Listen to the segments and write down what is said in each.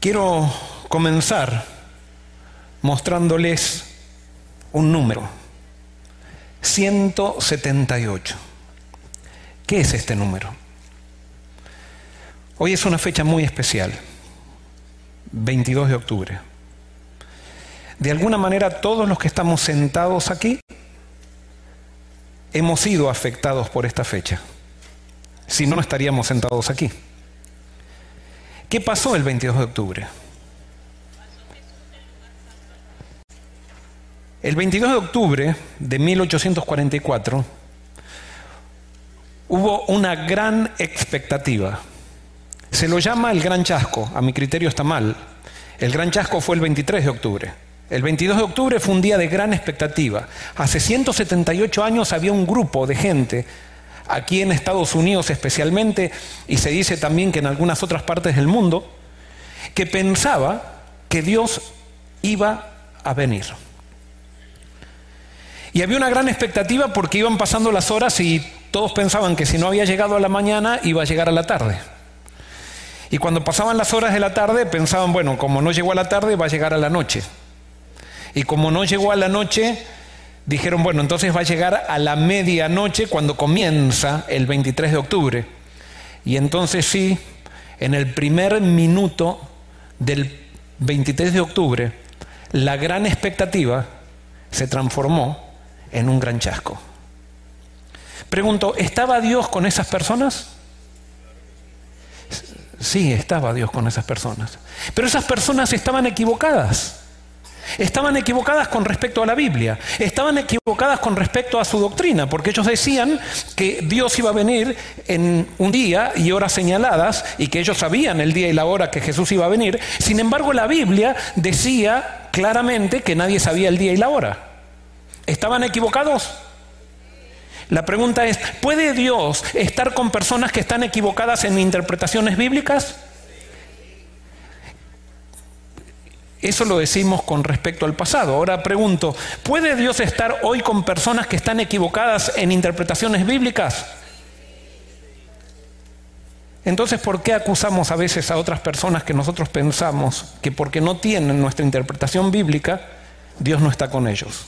Quiero comenzar mostrándoles un número, 178. ¿Qué es este número? Hoy es una fecha muy especial, 22 de octubre. De alguna manera todos los que estamos sentados aquí hemos sido afectados por esta fecha. Si no, no estaríamos sentados aquí. ¿Qué pasó el 22 de octubre? El 22 de octubre de 1844 hubo una gran expectativa. Se lo llama el Gran Chasco, a mi criterio está mal. El Gran Chasco fue el 23 de octubre. El 22 de octubre fue un día de gran expectativa. Hace 178 años había un grupo de gente, aquí en Estados Unidos especialmente, y se dice también que en algunas otras partes del mundo, que pensaba que Dios iba a venir. Y había una gran expectativa porque iban pasando las horas y todos pensaban que si no había llegado a la mañana iba a llegar a la tarde. Y cuando pasaban las horas de la tarde pensaban, bueno, como no llegó a la tarde va a llegar a la noche. Y como no llegó a la noche, dijeron, bueno, entonces va a llegar a la medianoche cuando comienza el 23 de octubre. Y entonces sí, en el primer minuto del 23 de octubre, la gran expectativa se transformó en un gran chasco. Pregunto, ¿estaba Dios con esas personas? Sí, estaba Dios con esas personas. Pero esas personas estaban equivocadas. Estaban equivocadas con respecto a la Biblia, estaban equivocadas con respecto a su doctrina, porque ellos decían que Dios iba a venir en un día y horas señaladas y que ellos sabían el día y la hora que Jesús iba a venir. Sin embargo, la Biblia decía claramente que nadie sabía el día y la hora. ¿Estaban equivocados? La pregunta es, ¿puede Dios estar con personas que están equivocadas en interpretaciones bíblicas? Eso lo decimos con respecto al pasado. Ahora pregunto, ¿puede Dios estar hoy con personas que están equivocadas en interpretaciones bíblicas? Entonces, ¿por qué acusamos a veces a otras personas que nosotros pensamos que porque no tienen nuestra interpretación bíblica, Dios no está con ellos?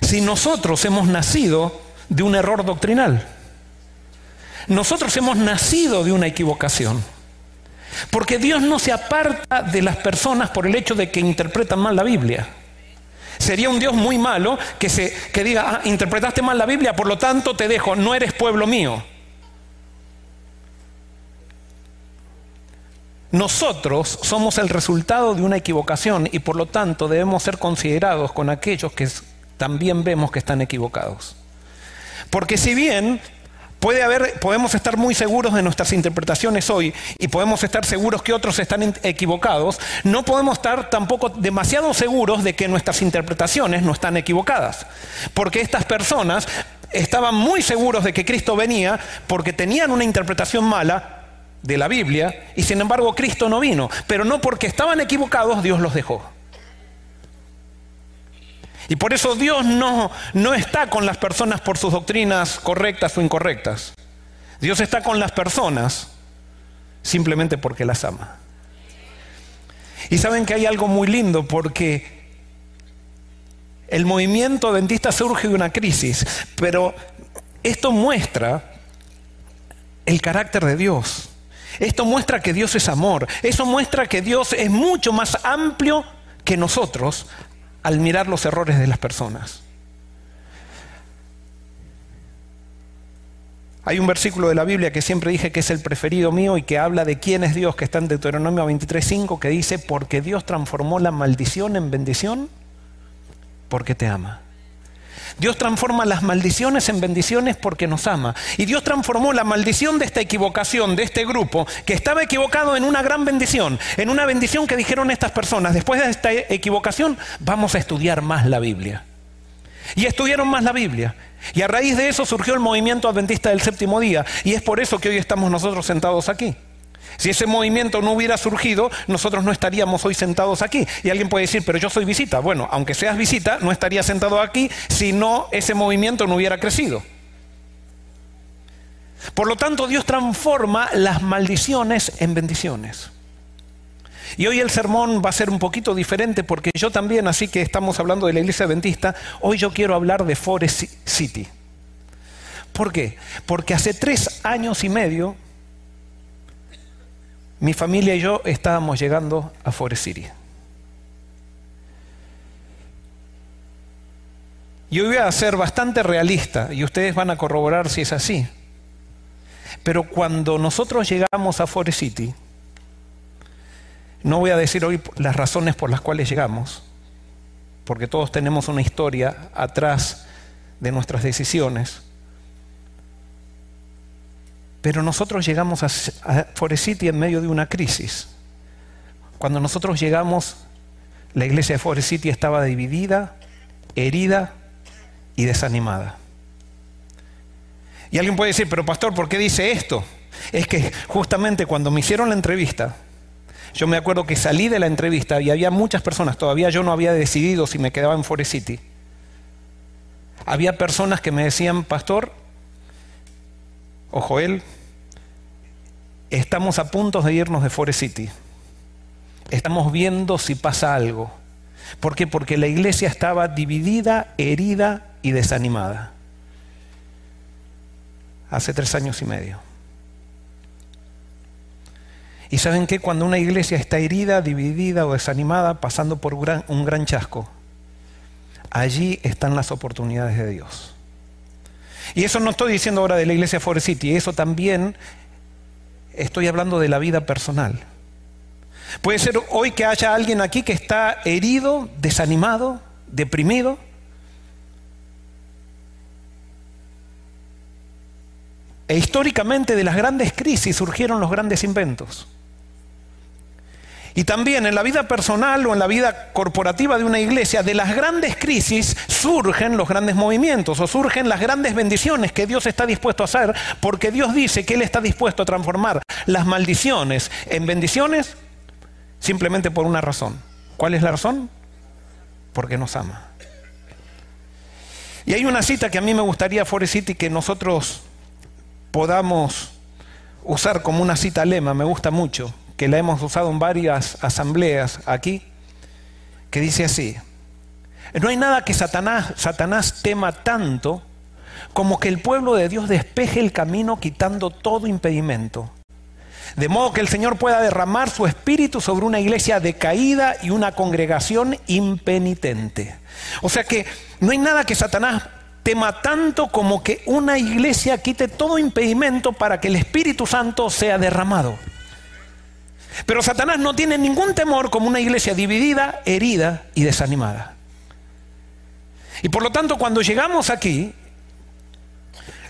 Si nosotros hemos nacido de un error doctrinal, nosotros hemos nacido de una equivocación. Porque Dios no se aparta de las personas por el hecho de que interpretan mal la Biblia. Sería un Dios muy malo que, se, que diga, ah, interpretaste mal la Biblia, por lo tanto te dejo, no eres pueblo mío. Nosotros somos el resultado de una equivocación y por lo tanto debemos ser considerados con aquellos que también vemos que están equivocados. Porque si bien Puede haber, podemos estar muy seguros de nuestras interpretaciones hoy y podemos estar seguros que otros están equivocados. No podemos estar tampoco demasiado seguros de que nuestras interpretaciones no están equivocadas. Porque estas personas estaban muy seguros de que Cristo venía porque tenían una interpretación mala de la Biblia y sin embargo Cristo no vino. Pero no porque estaban equivocados Dios los dejó. Y por eso Dios no, no está con las personas por sus doctrinas correctas o incorrectas. Dios está con las personas simplemente porque las ama. Y saben que hay algo muy lindo porque el movimiento adventista surge de una crisis, pero esto muestra el carácter de Dios. Esto muestra que Dios es amor. Eso muestra que Dios es mucho más amplio que nosotros al mirar los errores de las personas. Hay un versículo de la Biblia que siempre dije que es el preferido mío y que habla de quién es Dios, que está en Deuteronomio 23.5, que dice, porque Dios transformó la maldición en bendición, porque te ama. Dios transforma las maldiciones en bendiciones porque nos ama. Y Dios transformó la maldición de esta equivocación, de este grupo, que estaba equivocado en una gran bendición, en una bendición que dijeron estas personas, después de esta equivocación vamos a estudiar más la Biblia. Y estudiaron más la Biblia. Y a raíz de eso surgió el movimiento adventista del séptimo día. Y es por eso que hoy estamos nosotros sentados aquí. Si ese movimiento no hubiera surgido, nosotros no estaríamos hoy sentados aquí. Y alguien puede decir, pero yo soy visita. Bueno, aunque seas visita, no estaría sentado aquí si no ese movimiento no hubiera crecido. Por lo tanto, Dios transforma las maldiciones en bendiciones. Y hoy el sermón va a ser un poquito diferente porque yo también, así que estamos hablando de la iglesia adventista, hoy yo quiero hablar de Forest City. ¿Por qué? Porque hace tres años y medio mi familia y yo estábamos llegando a Forest City. Yo voy a ser bastante realista y ustedes van a corroborar si es así. Pero cuando nosotros llegamos a Forest City, no voy a decir hoy las razones por las cuales llegamos, porque todos tenemos una historia atrás de nuestras decisiones. Pero nosotros llegamos a, Forest City en medio de una crisis. Cuando nosotros llegamos, la iglesia de Forest City estaba dividida, herida y desanimada. Y alguien puede decir, pero pastor, ¿por qué dice esto? Es que justamente cuando me hicieron la entrevista, yo me acuerdo que salí de la entrevista y había muchas personas, todavía yo no había decidido si me quedaba en Forest City. Había personas que me decían, pastor, o Joel, estamos a punto de irnos de Forest City. Estamos viendo si pasa algo. ¿Por qué? Porque la iglesia estaba dividida, herida y desanimada. Hace tres años y medio. Y saben que cuando una iglesia está herida, dividida o desanimada, pasando por un gran, chasco, allí están las oportunidades de Dios. Y eso no estoy diciendo ahora de la iglesia Forest City, eso también estoy hablando de la vida personal. Puede ser hoy que haya alguien aquí que está herido, desanimado, deprimido. E históricamente de las grandes crisis surgieron los grandes inventos. Y también en la vida personal o en la vida corporativa de una iglesia, de las grandes crisis surgen los grandes movimientos o surgen las grandes bendiciones que Dios está dispuesto a hacer, porque Dios dice que Él está dispuesto a transformar las maldiciones en bendiciones simplemente por una razón. ¿Cuál es la razón? Porque nos ama. Y hay una cita que a mí me gustaría, Forest City, que nosotros podamos usar como una cita lema, me gusta mucho que la hemos usado en varias asambleas aquí, que dice así, no hay nada que Satanás, Satanás tema tanto como que el pueblo de Dios despeje el camino quitando todo impedimento. De modo que el Señor pueda derramar su espíritu sobre una iglesia decaída y una congregación impenitente. O sea que no hay nada que Satanás tema tanto como que una iglesia quite todo impedimento para que el Espíritu Santo sea derramado. Pero Satanás no tiene ningún temor como una iglesia dividida, herida y desanimada. Y por lo tanto, cuando llegamos aquí,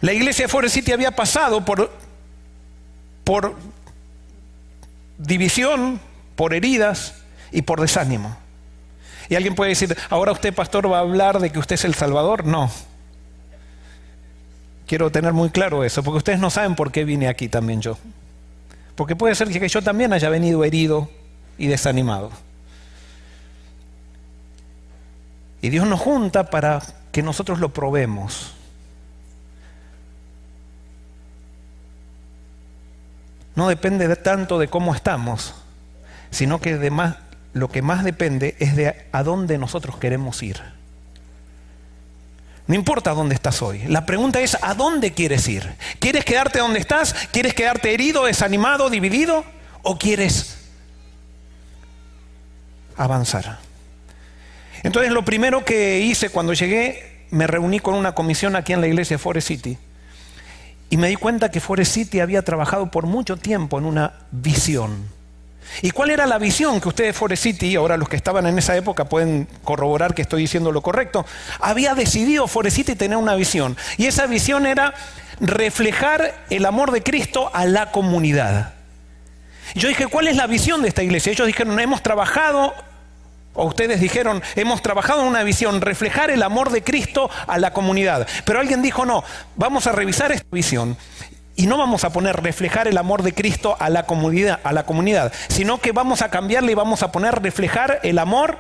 la iglesia de Forest City había pasado por, por división, por heridas y por desánimo. Y alguien puede decir, ahora usted, pastor, va a hablar de que usted es el Salvador. No. Quiero tener muy claro eso, porque ustedes no saben por qué vine aquí también yo. Porque puede ser que yo también haya venido herido y desanimado. Y Dios nos junta para que nosotros lo probemos. No depende tanto de cómo estamos, sino que lo que más depende es de a dónde nosotros queremos ir. No importa dónde estás hoy. La pregunta es, ¿a dónde quieres ir? ¿Quieres quedarte donde estás? ¿Quieres quedarte herido, desanimado, dividido? ¿O quieres avanzar? Entonces lo primero que hice cuando llegué, me reuní con una comisión aquí en la iglesia Forest City. Y me di cuenta que Forest City había trabajado por mucho tiempo en una visión. ¿Y cuál era la visión que ustedes, Forest City, ahora los que estaban en esa época pueden corroborar que estoy diciendo lo correcto? Había decidido Forest tener una visión. Y esa visión era reflejar el amor de Cristo a la comunidad. Yo dije, ¿cuál es la visión de esta iglesia? Ellos dijeron, hemos trabajado, o ustedes dijeron, hemos trabajado en una visión, reflejar el amor de Cristo a la comunidad. Pero alguien dijo, no, vamos a revisar esta visión y no vamos a poner reflejar el amor de Cristo a la comunidad, a la comunidad, sino que vamos a cambiarle y vamos a poner reflejar el amor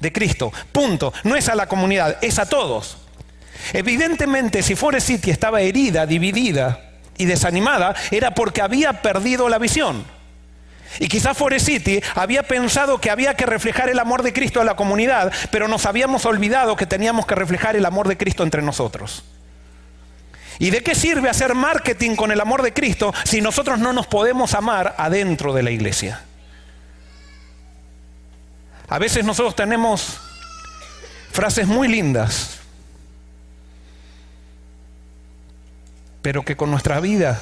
de Cristo. Punto. No es a la comunidad, es a todos. Evidentemente, si Forest City estaba herida, dividida y desanimada, era porque había perdido la visión. Y quizás Forest City había pensado que había que reflejar el amor de Cristo a la comunidad, pero nos habíamos olvidado que teníamos que reflejar el amor de Cristo entre nosotros. ¿Y de qué sirve hacer marketing con el amor de Cristo si nosotros no nos podemos amar adentro de la iglesia? A veces nosotros tenemos frases muy lindas, pero que con nuestra vida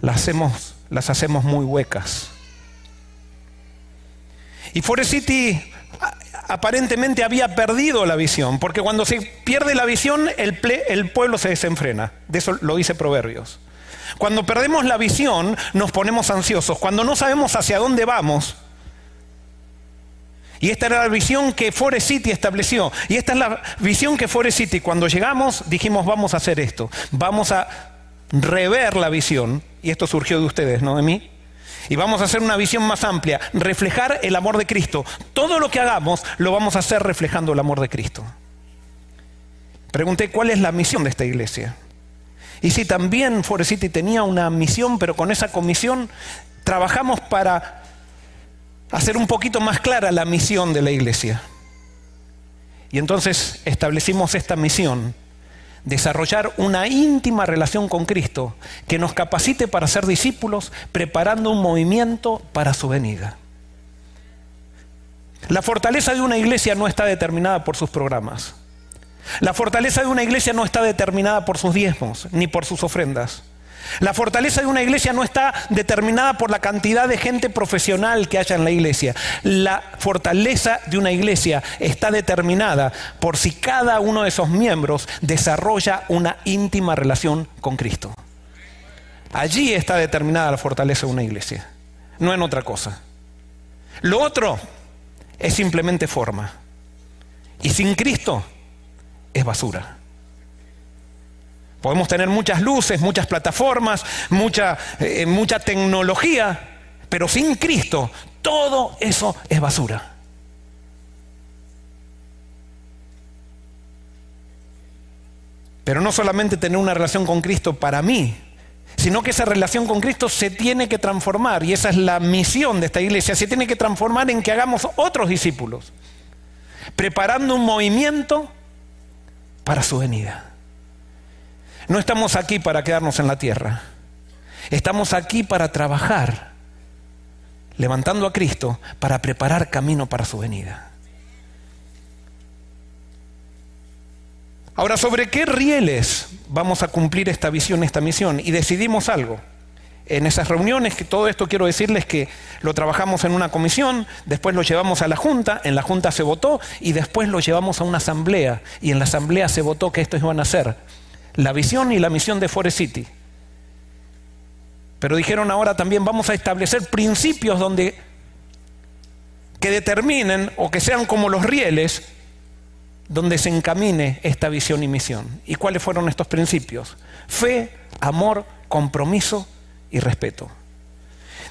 las hacemos, las hacemos muy huecas. Y Forest City aparentemente había perdido la visión, porque cuando se pierde la visión, el, el, pueblo se desenfrena. De eso lo dice Proverbios. Cuando perdemos la visión, nos ponemos ansiosos. Cuando no sabemos hacia dónde vamos, y esta era la visión que Forest City estableció. Y esta es la visión que Forest City, cuando llegamos, dijimos, vamos a hacer esto. Vamos a rever la visión. Y esto surgió de ustedes, no de mí. Y vamos a hacer una visión más amplia, reflejar el amor de Cristo. Todo lo que hagamos lo vamos a hacer reflejando el amor de Cristo. Pregunté cuál es la misión de esta iglesia. Y si también Forest tenía una misión, pero con esa comisión trabajamos para hacer un poquito más clara la misión de la iglesia. Y entonces establecimos esta misión, desarrollar una íntima relación con Cristo que nos capacite para ser discípulos, preparando un movimiento para su venida. La fortaleza de una iglesia no está determinada por sus programas. La fortaleza de una iglesia no está determinada por sus diezmos ni por sus ofrendas. La fortaleza de una iglesia no está determinada por la cantidad de gente profesional que haya en la iglesia. La fortaleza de una iglesia está determinada por si cada uno de esos miembros desarrolla una íntima relación con Cristo. Allí está determinada la fortaleza de una iglesia, no en otra cosa. Lo otro es simplemente forma. Y sin Cristo es basura. Podemos tener muchas luces, muchas plataformas, mucha, eh, mucha tecnología, pero sin Cristo todo eso es basura. Pero no solamente tener una relación con Cristo para mí, sino que esa relación con Cristo se tiene que transformar, y esa es la misión de esta iglesia, se tiene que transformar en que hagamos otros discípulos, preparando un movimiento para su venida. No estamos aquí para quedarnos en la tierra. Estamos aquí para trabajar, levantando a Cristo para preparar camino para su venida. Ahora, ¿sobre qué rieles vamos a cumplir esta visión, esta misión? Y decidimos algo. En esas reuniones, que todo esto quiero decirles que lo trabajamos en una comisión, después lo llevamos a la Junta, en la Junta se votó y después lo llevamos a una asamblea y en la asamblea se votó que estos iban a ser la visión y la misión de Forest City. Pero dijeron ahora también vamos a establecer principios donde que determinen o que sean como los rieles donde se encamine esta visión y misión. ¿Y cuáles fueron estos principios? Fe, amor, compromiso y respeto.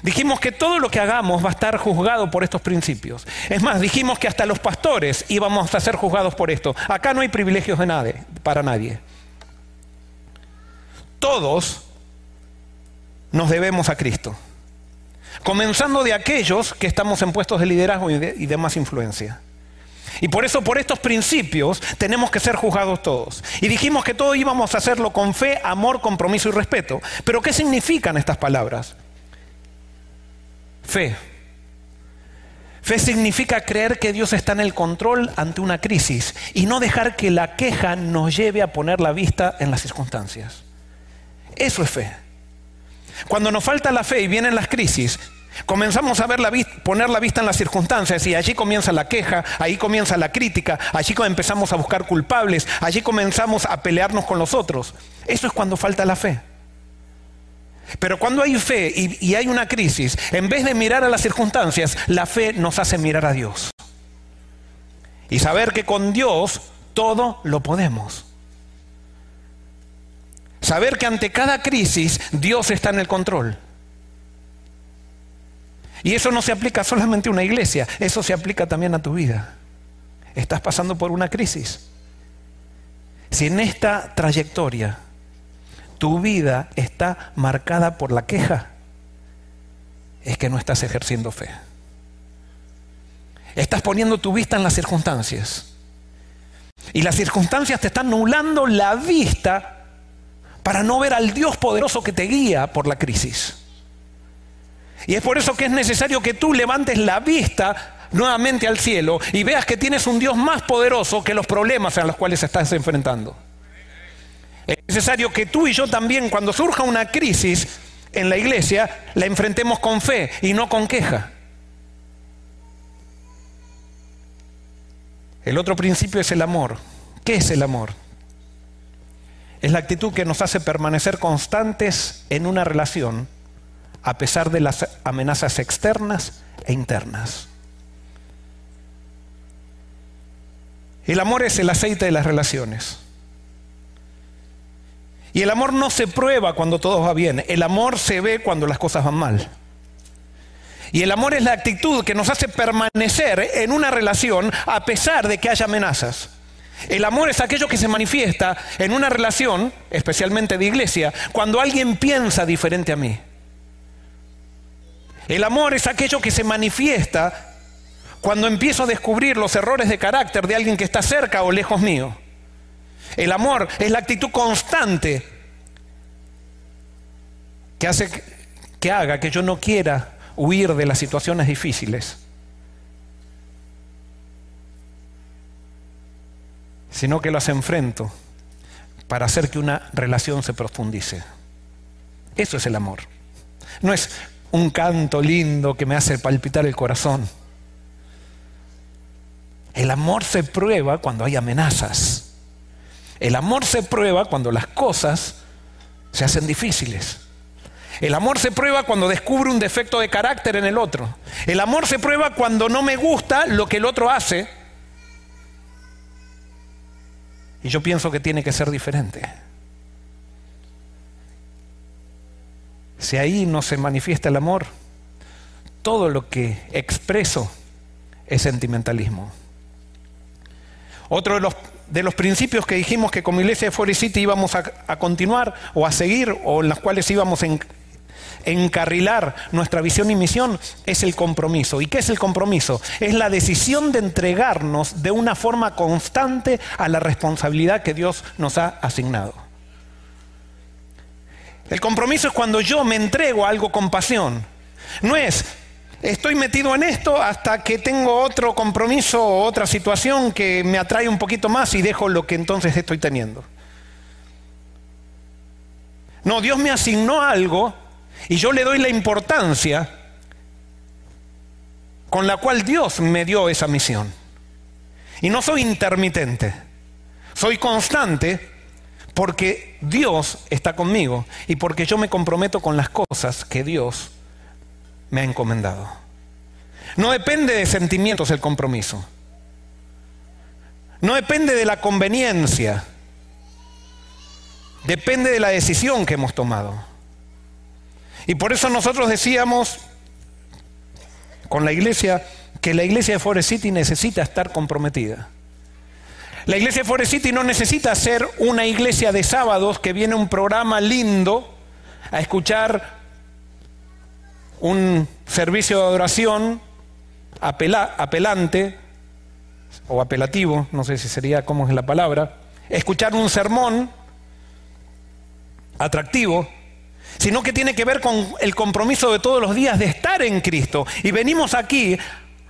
Dijimos que todo lo que hagamos va a estar juzgado por estos principios. Es más, dijimos que hasta los pastores íbamos a ser juzgados por esto. Acá no hay privilegios de nadie, para nadie. Todos nos debemos a Cristo. Comenzando de aquellos que estamos en puestos de liderazgo y de, más influencia. Y por eso, por estos principios, tenemos que ser juzgados todos. Y dijimos que todos íbamos a hacerlo con fe, amor, compromiso y respeto. Pero ¿qué significan estas palabras? Fe. Fe significa creer que Dios está en el control ante una crisis y no dejar que la queja nos lleve a poner la vista en las circunstancias. Eso es fe. Cuando nos falta la fe y vienen las crisis, comenzamos a ver la poner la vista en las circunstancias y allí comienza la queja, ahí comienza la crítica, allí empezamos a buscar culpables, allí comenzamos a pelearnos con los otros. Eso es cuando falta la fe. Pero cuando hay fe y, y hay una crisis, en vez de mirar a las circunstancias, la fe nos hace mirar a Dios. Y saber que con Dios todo lo podemos. Saber que ante cada crisis Dios está en el control. Y eso no se aplica solamente a una iglesia, eso se aplica también a tu vida. Estás pasando por una crisis. Si en esta trayectoria tu vida está marcada por la queja, es que no estás ejerciendo fe. Estás poniendo tu vista en las circunstancias. Y las circunstancias te están nublando la vista para no ver al Dios poderoso que te guía por la crisis. Y es por eso que es necesario que tú levantes la vista nuevamente al cielo y veas que tienes un Dios más poderoso que los problemas a los cuales estás enfrentando. Es necesario que tú y yo también, cuando surja una crisis en la iglesia, la enfrentemos con fe y no con queja. El otro principio es el amor. ¿Qué es el amor? Es la actitud que nos hace permanecer constantes en una relación a pesar de las amenazas externas e internas. El amor es el aceite de las relaciones. Y el amor no se prueba cuando todo va bien, el amor se ve cuando las cosas van mal. Y el amor es la actitud que nos hace permanecer en una relación a pesar de que haya amenazas. El amor es aquello que se manifiesta en una relación, especialmente de iglesia, cuando alguien piensa diferente a mí. El amor es aquello que se manifiesta cuando empiezo a descubrir los errores de carácter de alguien que está cerca o lejos mío. El amor es la actitud constante que hace que haga que yo no quiera huir de las situaciones difíciles, sino que las enfrento para hacer que una relación se profundice. Eso es el amor. No es un canto lindo que me hace palpitar el corazón. El amor se prueba cuando hay amenazas. El amor se prueba cuando las cosas se hacen difíciles. El amor se prueba cuando descubro un defecto de carácter en el otro. El amor se prueba cuando no me gusta lo que el otro hace. Y yo pienso que tiene que ser diferente. Si ahí no se manifiesta el amor, todo lo que expreso es sentimentalismo. Otro de los, de los principios que dijimos que como iglesia de Forest City íbamos a, continuar o a seguir o en las cuales íbamos a encarrilar nuestra visión y misión es el compromiso. ¿Y qué es el compromiso? Es la decisión de entregarnos de una forma constante a la responsabilidad que Dios nos ha asignado. El compromiso es cuando yo me entrego a algo con pasión. No es, estoy metido en esto hasta que tengo otro compromiso o otra situación que me atrae un poquito más y dejo lo que entonces estoy teniendo. No, Dios me asignó algo y yo le doy la importancia con la cual Dios me dio esa misión. Y no soy intermitente, soy constante porque Dios está conmigo y porque yo me comprometo con las cosas que Dios me ha encomendado. No depende de sentimientos el compromiso. No depende de la conveniencia. Depende de la decisión que hemos tomado. Y por eso nosotros decíamos con la iglesia que la iglesia de Forest City necesita estar comprometida. La iglesia de Forest City no necesita ser una iglesia de sábados que viene un programa lindo a escuchar un servicio de adoración apelante o apelativo, no sé si sería cómo es la palabra, escuchar un sermón atractivo, sino que tiene que ver con el compromiso de todos los días de estar en Cristo. Y venimos aquí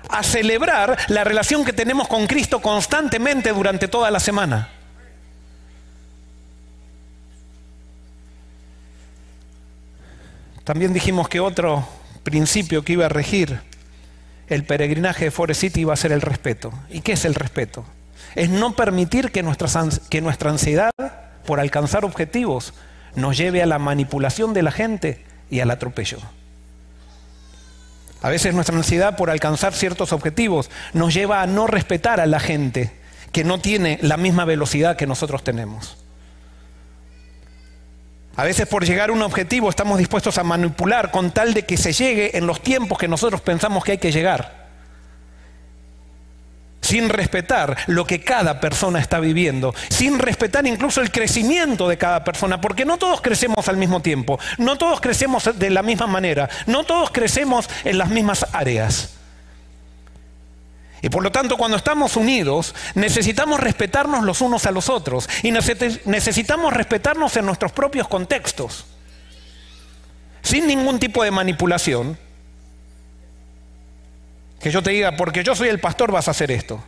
a celebrar la relación que tenemos con Cristo constantemente durante toda la semana. También dijimos que otro principio que iba a regir el peregrinaje de Forest City iba a ser el respeto. ¿Y qué es el respeto? Es no permitir que nuestra, que nuestra ansiedad por alcanzar objetivos nos lleve a la manipulación de la gente y al atropello. A veces nuestra ansiedad por alcanzar ciertos objetivos nos lleva a no respetar a la gente que no tiene la misma velocidad que nosotros tenemos. A veces por llegar a un objetivo estamos dispuestos a manipular con tal de que se llegue en los tiempos que nosotros pensamos que hay que llegar. Sin respetar lo que cada persona está viviendo, sin respetar incluso el crecimiento de cada persona, porque no todos crecemos al mismo tiempo, no todos crecemos de la misma manera, no todos crecemos en las mismas áreas. Y por lo tanto, cuando estamos unidos, necesitamos respetarnos los unos a los otros y necesitamos respetarnos en nuestros propios contextos, sin ningún tipo de manipulación. Que yo te diga, porque yo soy el pastor vas a hacer esto.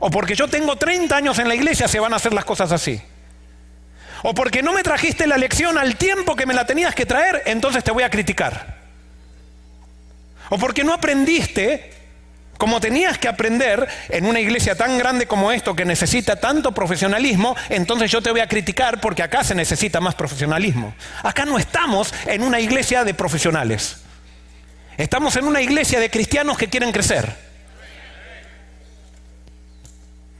O porque yo tengo 30 años en la iglesia se van a hacer las cosas así. O porque no me trajiste la lección al tiempo que me la tenías que traer, entonces te voy a criticar. O porque no aprendiste como tenías que aprender en una iglesia tan grande como esto que necesita tanto profesionalismo, entonces yo te voy a criticar porque acá se necesita más profesionalismo. Acá no estamos en una iglesia de profesionales. Estamos en una iglesia de cristianos que quieren crecer.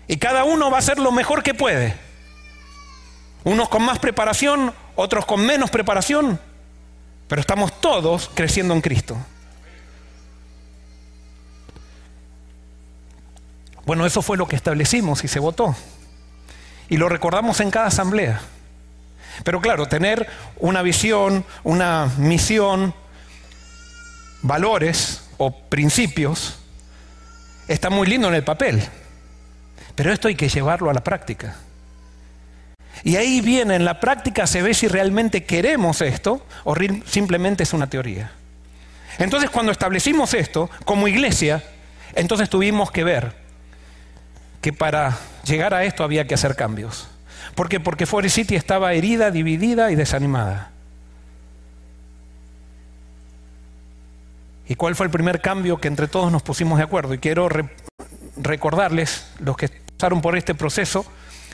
Y cada uno va a hacer lo mejor que puede. Unos con más preparación, otros con menos preparación, pero estamos todos creciendo en Cristo. Bueno, eso fue lo que establecimos y se votó. Y lo recordamos en cada asamblea. Pero claro, tener una visión, una misión, valores o principios está muy lindo en el papel. Pero esto hay que llevarlo a la práctica. Y ahí viene, en la práctica se ve si realmente queremos esto o simplemente es una teoría. Entonces cuando establecimos esto como iglesia, entonces tuvimos que ver que para llegar a esto había que hacer cambios. ¿Por qué? Porque Forest City estaba herida, dividida y desanimada. ¿Y cuál fue el primer cambio que entre todos nos pusimos de acuerdo? Y quiero recordarles, los que pasaron por este proceso,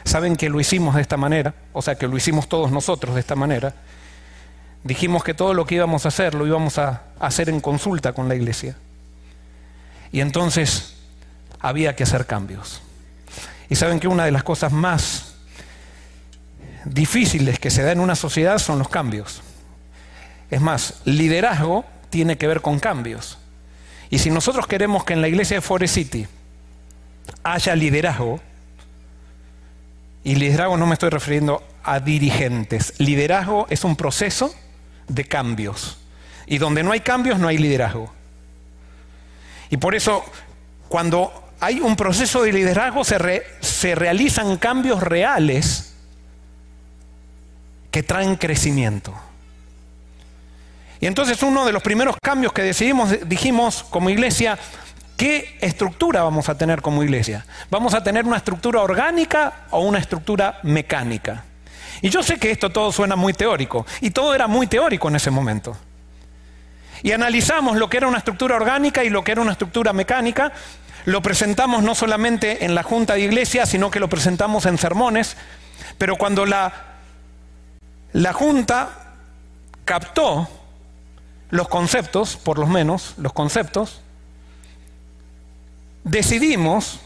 saben que lo hicimos de esta manera, o sea, que lo hicimos todos nosotros de esta manera. Dijimos que todo lo que íbamos a hacer lo íbamos a hacer en consulta con la iglesia. Y entonces había que hacer cambios. Y saben que una de las cosas más difíciles que se da en una sociedad son los cambios. Es más, liderazgo tiene que ver con cambios. Y si nosotros queremos que en la iglesia de Forest City haya liderazgo, y liderazgo no me estoy refiriendo a dirigentes, liderazgo es un proceso de cambios. Y donde no hay cambios no hay liderazgo. Y por eso, cuando hay un proceso de liderazgo, se, se realizan cambios reales que traen crecimiento. Y entonces uno de los primeros cambios que decidimos, dijimos como iglesia, ¿qué estructura vamos a tener como iglesia? ¿Vamos a tener una estructura orgánica o una estructura mecánica? Y yo sé que esto todo suena muy teórico, y todo era muy teórico en ese momento. Y analizamos lo que era una estructura orgánica y lo que era una estructura mecánica, lo presentamos no solamente en la junta de iglesia, sino que lo presentamos en sermones, pero cuando la, la junta captó los conceptos, por lo menos los conceptos, decidimos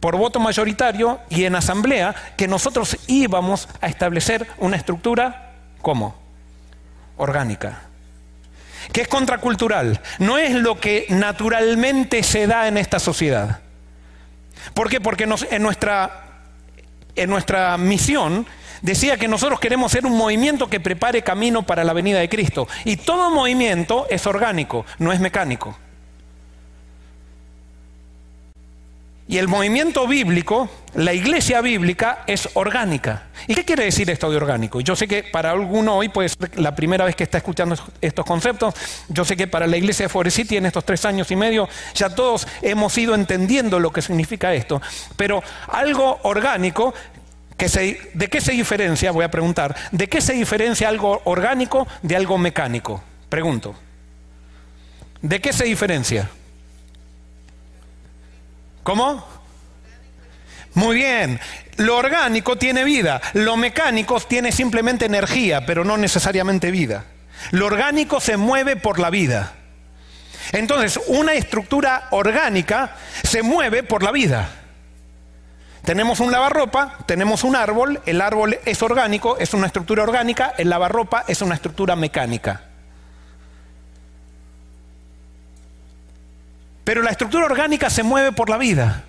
por voto mayoritario y en asamblea que nosotros íbamos a establecer una estructura como orgánica que es contracultural, no es lo que naturalmente se da en esta sociedad. ¿Por qué? Porque en, nuestra, en nuestra misión decía que nosotros queremos ser un movimiento que prepare camino para la venida de Cristo. Y todo movimiento es orgánico, no es mecánico. Y el movimiento bíblico, la iglesia bíblica, es orgánica. ¿Y qué quiere decir esto de orgánico? Yo sé que para alguno hoy puede ser la primera vez que está escuchando estos conceptos. Yo sé que para la iglesia de Forest City en estos tres años y medio ya todos hemos ido entendiendo lo que significa esto. Pero algo orgánico, ¿de qué se diferencia? Voy a preguntar. ¿De qué se diferencia algo orgánico de algo mecánico? Pregunto. ¿De qué se diferencia? ¿Cómo? Muy bien. Lo orgánico tiene vida, lo mecánico tiene simplemente energía, pero no necesariamente vida. Lo orgánico se mueve por la vida. Entonces, una estructura orgánica se mueve por la vida. Tenemos un lavarropa, tenemos un árbol, el árbol es orgánico, es una estructura orgánica, el lavarropa es una estructura mecánica. Pero la estructura orgánica se mueve por la vida.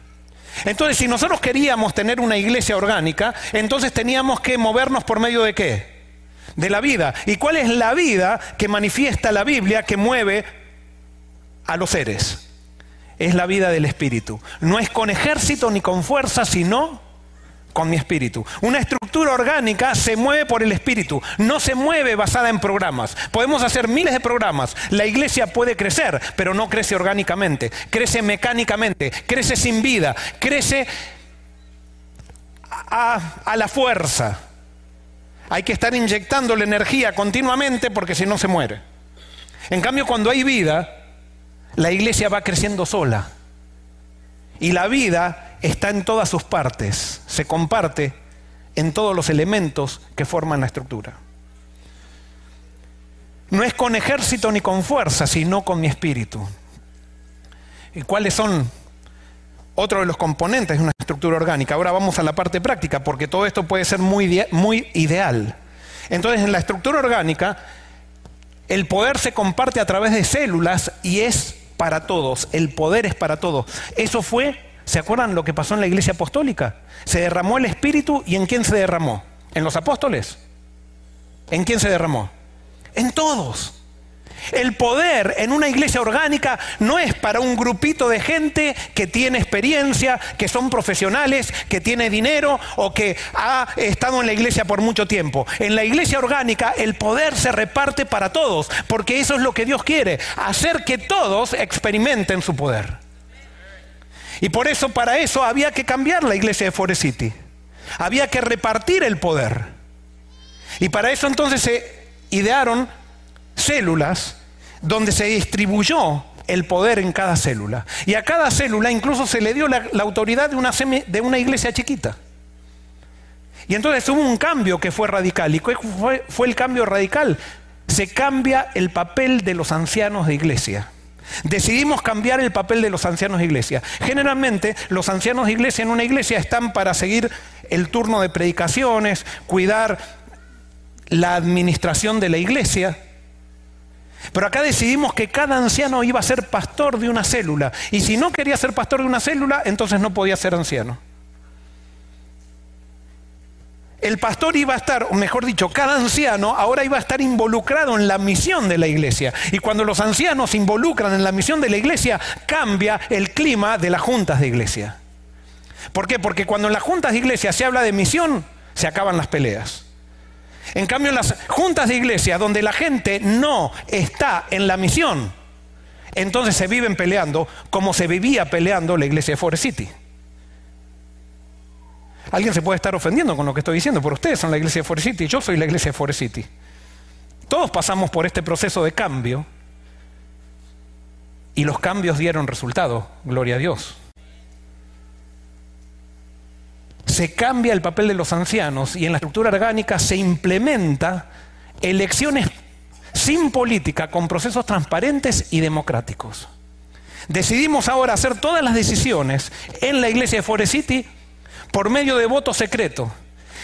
Entonces, si nosotros queríamos tener una iglesia orgánica, entonces teníamos que movernos por medio de qué? De la vida. ¿Y cuál es la vida que manifiesta la Biblia que mueve a los seres? Es la vida del Espíritu. No es con ejército ni con fuerza, sino con mi espíritu. Una estructura orgánica se mueve por el espíritu, no se mueve basada en programas. Podemos hacer miles de programas. La iglesia puede crecer, pero no crece orgánicamente. Crece mecánicamente, crece sin vida, crece a, a la fuerza. Hay que estar inyectando la energía continuamente porque si no se muere. En cambio, cuando hay vida, la iglesia va creciendo sola. Y la vida está en todas sus partes, se comparte en todos los elementos que forman la estructura. No es con ejército ni con fuerza, sino con mi espíritu. ¿Y cuáles son otros de los componentes de una estructura orgánica? Ahora vamos a la parte práctica, porque todo esto puede ser muy, muy ideal. Entonces, en la estructura orgánica, el poder se comparte a través de células y es para todos, el poder es para todos. Eso fue, ¿se acuerdan lo que pasó en la iglesia apostólica? Se derramó el Espíritu y ¿en quién se derramó? ¿En los apóstoles? ¿En quién se derramó? En todos. El poder en una iglesia orgánica no es para un grupito de gente que tiene experiencia, que son profesionales, que tiene dinero o que ha estado en la iglesia por mucho tiempo. En la iglesia orgánica el poder se reparte para todos, porque eso es lo que Dios quiere, hacer que todos experimenten su poder. Y por eso, para eso había que cambiar la iglesia de Forest City. Había que repartir el poder. Y para eso entonces se idearon células donde se distribuyó el poder en cada célula. Y a cada célula incluso se le dio la, autoridad de una, de una, iglesia chiquita. Y entonces hubo un cambio que fue radical. ¿Y cuál fue, fue el cambio radical? Se cambia el papel de los ancianos de iglesia. Decidimos cambiar el papel de los ancianos de iglesia. Generalmente los ancianos de iglesia en una iglesia están para seguir el turno de predicaciones, cuidar la administración de la iglesia, pero acá decidimos que cada anciano iba a ser pastor de una célula. Y si no quería ser pastor de una célula, entonces no podía ser anciano. El pastor iba a estar, o mejor dicho, cada anciano ahora iba a estar involucrado en la misión de la iglesia. Y cuando los ancianos se involucran en la misión de la iglesia, cambia el clima de las juntas de iglesia. ¿Por qué? Porque cuando en las juntas de iglesia se habla de misión, se acaban las peleas. En cambio, en las juntas de iglesia, donde la gente no está en la misión, entonces se viven peleando como se vivía peleando la iglesia de Forest City. Alguien se puede estar ofendiendo con lo que estoy diciendo, pero ustedes son la iglesia de Forest City, yo soy la iglesia de Forest City. Todos pasamos por este proceso de cambio y los cambios dieron resultado, gloria a Dios. Se cambia el papel de los ancianos y en la estructura orgánica se implementa elecciones sin política, con procesos transparentes y democráticos. Decidimos ahora hacer todas las decisiones en la iglesia de Forest City por medio de voto secreto,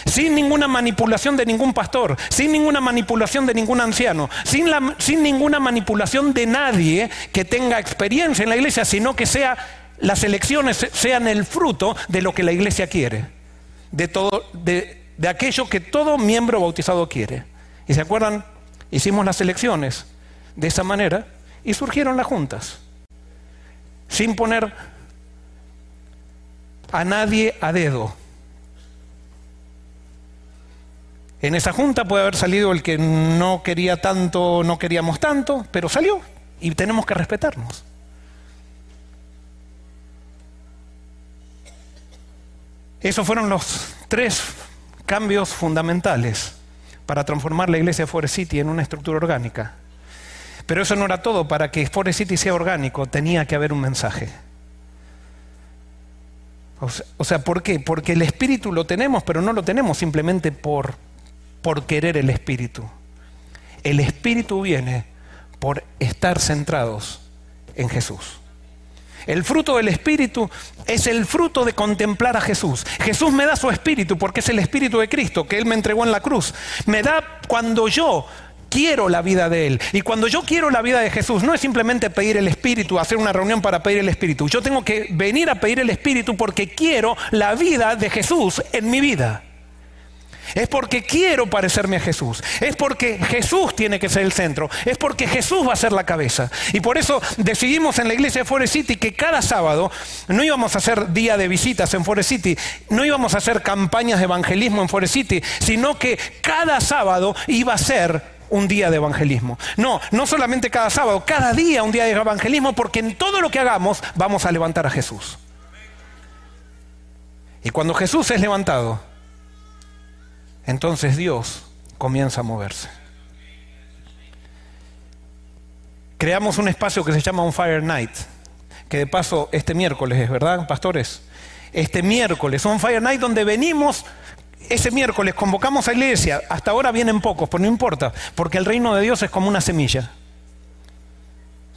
sin ninguna manipulación de ningún pastor, sin ninguna manipulación de ningún anciano, sin, ninguna manipulación de nadie que tenga experiencia en la iglesia, sino que sea las elecciones sean el fruto de lo que la iglesia quiere de, todo, de, de aquello que todo miembro bautizado quiere. ¿Y se acuerdan? Hicimos las elecciones de esa manera y surgieron las juntas, sin poner a nadie a dedo. En esa junta puede haber salido el que no quería tanto, no queríamos tanto, pero salió y tenemos que respetarnos. Esos fueron los tres cambios fundamentales para transformar la iglesia de Forest City en una estructura orgánica. Pero eso no era todo. Para que Forest City sea orgánico tenía que haber un mensaje. O sea, ¿por qué? Porque el espíritu lo tenemos, pero no lo tenemos simplemente por, por querer el espíritu. El espíritu viene por estar centrados en Jesús. El fruto del Espíritu es el fruto de contemplar a Jesús. Jesús me da su Espíritu porque es el Espíritu de Cristo que Él me entregó en la cruz. Me da cuando yo quiero la vida de Él. Y cuando yo quiero la vida de Jesús, no es simplemente pedir el Espíritu, hacer una reunión para pedir el Espíritu. Yo tengo que venir a pedir el Espíritu porque quiero la vida de Jesús en mi vida. Es porque quiero parecerme a Jesús. Es porque Jesús tiene que ser el centro. Es porque Jesús va a ser la cabeza. Y por eso decidimos en la iglesia de Forest City que cada sábado no íbamos a hacer día de visitas en Forest City, no íbamos a hacer campañas de evangelismo en Forest City, sino que cada sábado iba a ser un día de evangelismo. No, no solamente cada sábado, cada día un día de evangelismo, porque en todo lo que hagamos vamos a levantar a Jesús. Y cuando Jesús es levantado, entonces Dios comienza a moverse. Creamos un espacio que se llama On Fire Night, que de paso este miércoles es, ¿verdad, pastores? Este miércoles, On Fire Night, donde venimos ese miércoles convocamos a iglesia, hasta ahora vienen pocos, pero no importa, porque el reino de Dios es como una semilla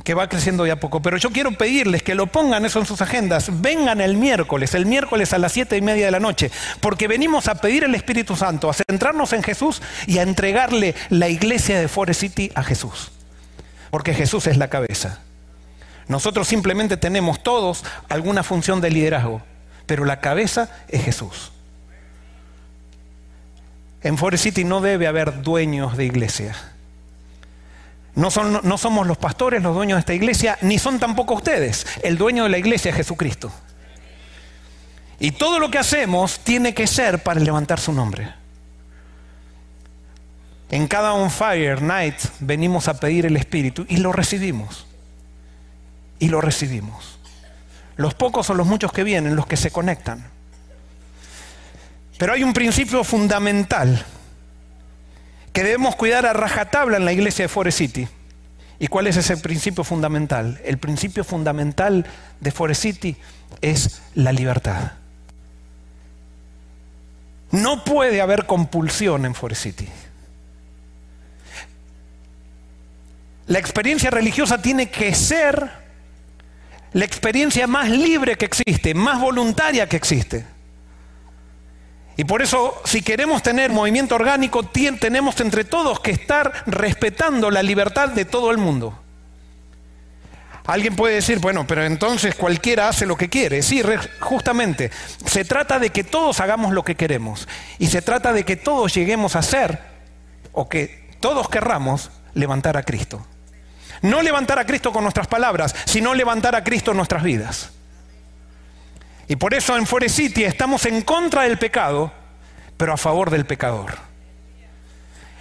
que va creciendo de a poco. Pero yo quiero pedirles que lo pongan eso en sus agendas. Vengan el miércoles, el miércoles a las siete y media de la noche, porque venimos a pedir el Espíritu Santo, a centrarnos en Jesús y a entregarle la iglesia de Forest City a Jesús. Porque Jesús es la cabeza. Nosotros simplemente tenemos todos alguna función de liderazgo, pero la cabeza es Jesús. En Forest City no debe haber dueños de iglesia. No, son, somos los pastores los dueños de esta iglesia, ni son tampoco ustedes. El dueño de la iglesia es Jesucristo. Y todo lo que hacemos tiene que ser para levantar su nombre. En cada On Fire Night venimos a pedir el Espíritu y lo recibimos. Y lo recibimos. Los pocos o los muchos que vienen, los que se conectan. Pero hay un principio fundamental que debemos cuidar a rajatabla en la iglesia de Forest City. ¿Y cuál es ese principio fundamental? El principio fundamental de Forest City es la libertad. No puede haber compulsión en Forest City. La experiencia religiosa tiene que ser la experiencia más libre que existe, más voluntaria que existe. Y por eso, si queremos tener movimiento orgánico, tenemos entre todos que estar respetando la libertad de todo el mundo. Alguien puede decir, bueno, pero entonces cualquiera hace lo que quiere. Sí, justamente, se trata de que todos hagamos lo que queremos. Y se trata de que todos lleguemos a ser, o que todos querramos, levantar a Cristo. No levantar a Cristo con nuestras palabras, sino levantar a Cristo en nuestras vidas. Y por eso en Forest City estamos en contra del pecado, pero a favor del pecador.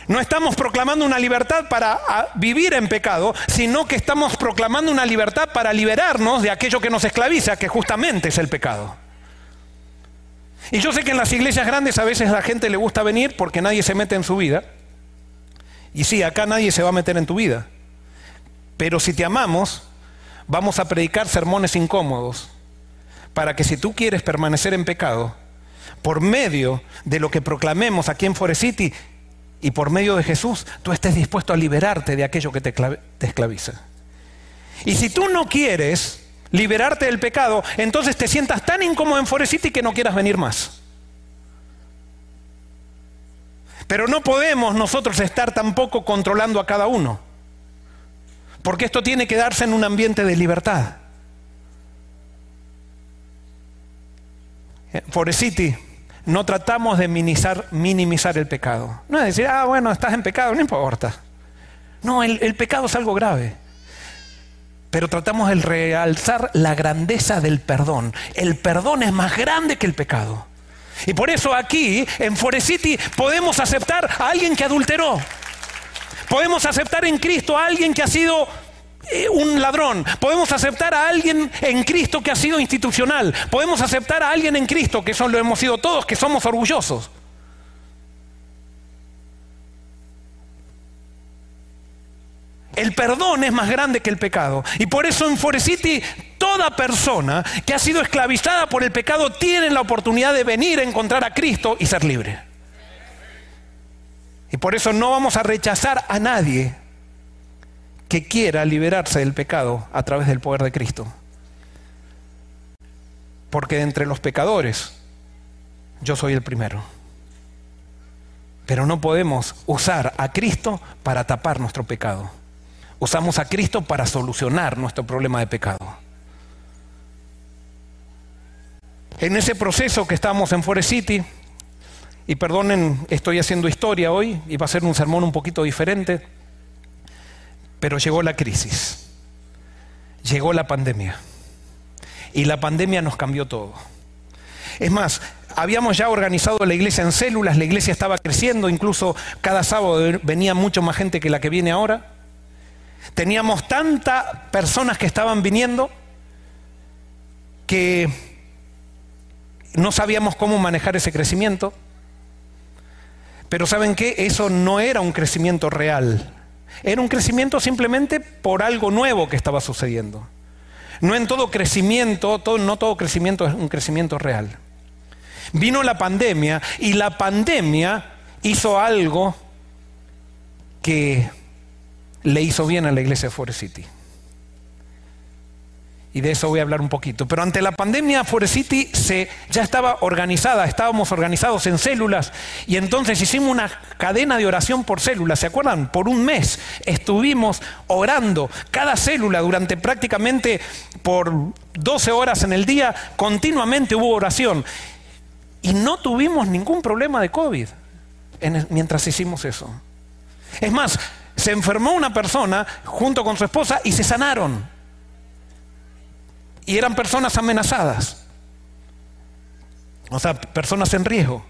No estamos proclamando una libertad para vivir en pecado, sino que estamos proclamando una libertad para liberarnos de aquello que nos esclaviza, que justamente es el pecado. Y yo sé que en las iglesias grandes a veces la gente le gusta venir porque nadie se mete en su vida. Y sí, acá nadie se va a meter en tu vida. Pero si te amamos, vamos a predicar sermones incómodos para que si tú quieres permanecer en pecado, por medio de lo que proclamemos aquí en Forest City y por medio de Jesús, tú estés dispuesto a liberarte de aquello que te, esclaviza. Y si tú no quieres liberarte del pecado, entonces te sientas tan incómodo en Forest City que no quieras venir más. Pero no podemos nosotros estar tampoco controlando a cada uno, porque esto tiene que darse en un ambiente de libertad. Forest City, no tratamos de minimizar, el pecado. No es decir, ah, bueno, estás en pecado, no importa. No, el, el pecado es algo grave. Pero tratamos de realzar la grandeza del perdón. El perdón es más grande que el pecado. Y por eso aquí, en Forest City, podemos aceptar a alguien que adulteró. Podemos aceptar en Cristo a alguien que ha sido un ladrón. Podemos aceptar a alguien en Cristo que ha sido institucional. Podemos aceptar a alguien en Cristo, que eso lo hemos sido todos, que somos orgullosos. El perdón es más grande que el pecado. Y por eso en Forest City toda persona que ha sido esclavizada por el pecado tiene la oportunidad de venir a encontrar a Cristo y ser libre. Y por eso no vamos a rechazar a nadie que quiera liberarse del pecado a través del poder de Cristo. Porque entre los pecadores yo soy el primero. Pero no podemos usar a Cristo para tapar nuestro pecado. Usamos a Cristo para solucionar nuestro problema de pecado. En ese proceso que estamos en Forest City, y perdonen, estoy haciendo historia hoy y va a ser un sermón un poquito diferente, pero llegó la crisis, llegó la pandemia y la pandemia nos cambió todo. Es más, habíamos ya organizado la iglesia en células, la iglesia estaba creciendo, incluso cada sábado venía mucho más gente que la que viene ahora. Teníamos tantas personas que estaban viniendo que no sabíamos cómo manejar ese crecimiento. Pero ¿saben qué? Eso no era un crecimiento real. Era un crecimiento simplemente por algo nuevo que estaba sucediendo. No en todo crecimiento, no todo crecimiento es un crecimiento real. Vino la pandemia y la pandemia hizo algo que le hizo bien a la iglesia de Forest City. Y de eso voy a hablar un poquito. Pero ante la pandemia, Forest City se, ya estaba organizada, estábamos organizados en células y entonces hicimos una cadena de oración por células. ¿Se acuerdan? Por un mes estuvimos orando cada célula durante prácticamente por 12 horas en el día, continuamente hubo oración. Y no tuvimos ningún problema de COVID mientras hicimos eso. Es más, se enfermó una persona junto con su esposa y se sanaron. Y eran personas amenazadas. O sea, personas en riesgo.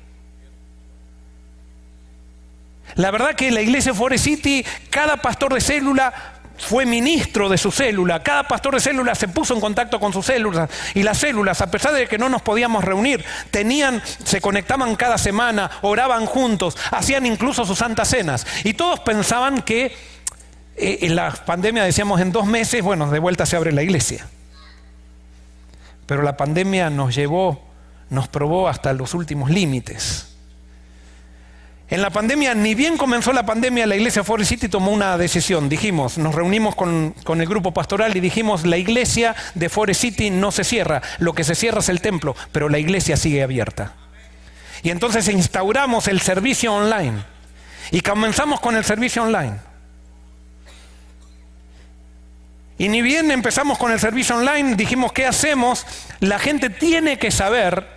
La verdad que la iglesia Forest City, cada pastor de célula fue ministro de su célula, cada pastor de célula se puso en contacto con sus células y las células, a pesar de que no nos podíamos reunir, tenían, se conectaban cada semana, oraban juntos, hacían incluso sus santas cenas y todos pensaban que eh, en la pandemia decíamos en dos meses, bueno, de vuelta se abre la iglesia. Pero la pandemia nos llevó, nos probó hasta los últimos límites. En la pandemia, ni bien comenzó la pandemia, la iglesia Forest City tomó una decisión. Dijimos, nos reunimos con, con, el grupo pastoral y dijimos, la iglesia de Forest City no se cierra, lo que se cierra es el templo, pero la iglesia sigue abierta. Y entonces instauramos el servicio online. Y comenzamos con el servicio online. Y ni bien empezamos con el servicio online, dijimos, ¿qué hacemos? La gente tiene que saber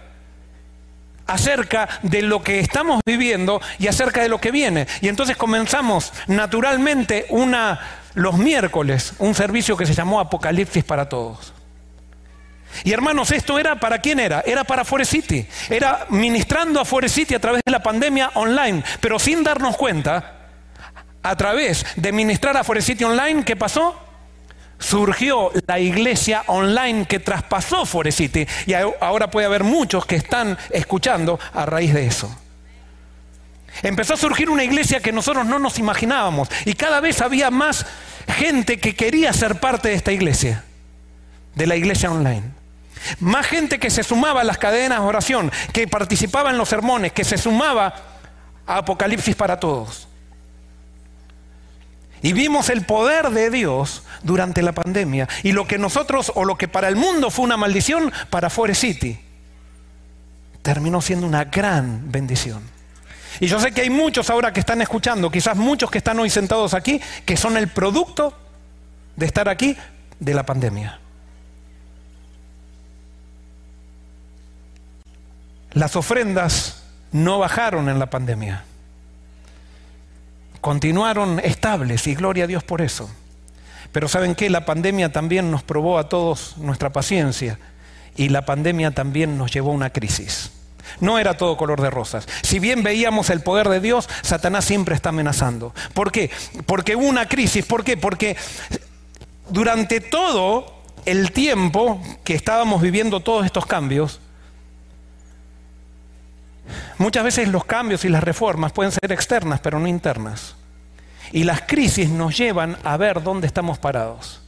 acerca de lo que estamos viviendo y acerca de lo que viene. Y entonces comenzamos naturalmente una, los miércoles un servicio que se llamó Apocalipsis para Todos. Y hermanos, esto era para quién era? Era para Forest City. Era ministrando a Forest City a través de la pandemia online, pero sin darnos cuenta, a través de ministrar a Forest City online, ¿qué pasó? Surgió la iglesia online que traspasó Forest City y ahora puede haber muchos que están escuchando a raíz de eso. Empezó a surgir una iglesia que nosotros no nos imaginábamos y cada vez había más gente que quería ser parte de esta iglesia, de la iglesia online. Más gente que se sumaba a las cadenas de oración, que participaba en los sermones, que se sumaba a Apocalipsis para todos. Y vimos el poder de Dios durante la pandemia. Y lo que nosotros, o lo que para el mundo fue una maldición, para Forest City, terminó siendo una gran bendición. Y yo sé que hay muchos ahora que están escuchando, quizás muchos que están hoy sentados aquí, que son el producto de estar aquí de la pandemia. Las ofrendas no bajaron en la pandemia continuaron estables y gloria a Dios por eso. Pero ¿saben qué? La pandemia también nos probó a todos nuestra paciencia y la pandemia también nos llevó a una crisis. No era todo color de rosas. Si bien veíamos el poder de Dios, Satanás siempre está amenazando. ¿Por qué? Porque hubo una crisis. ¿Por qué? Porque durante todo el tiempo que estábamos viviendo todos estos cambios, Muchas veces los cambios y las reformas pueden ser externas, pero no internas. Y las crisis nos llevan a ver dónde estamos parados.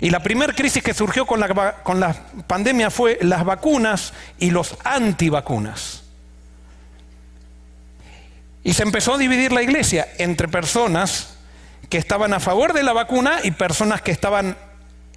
Y la primera crisis que surgió con la, con la pandemia fue las vacunas y los antivacunas. Y se empezó a dividir la iglesia entre personas que estaban a favor de la vacuna y personas que estaban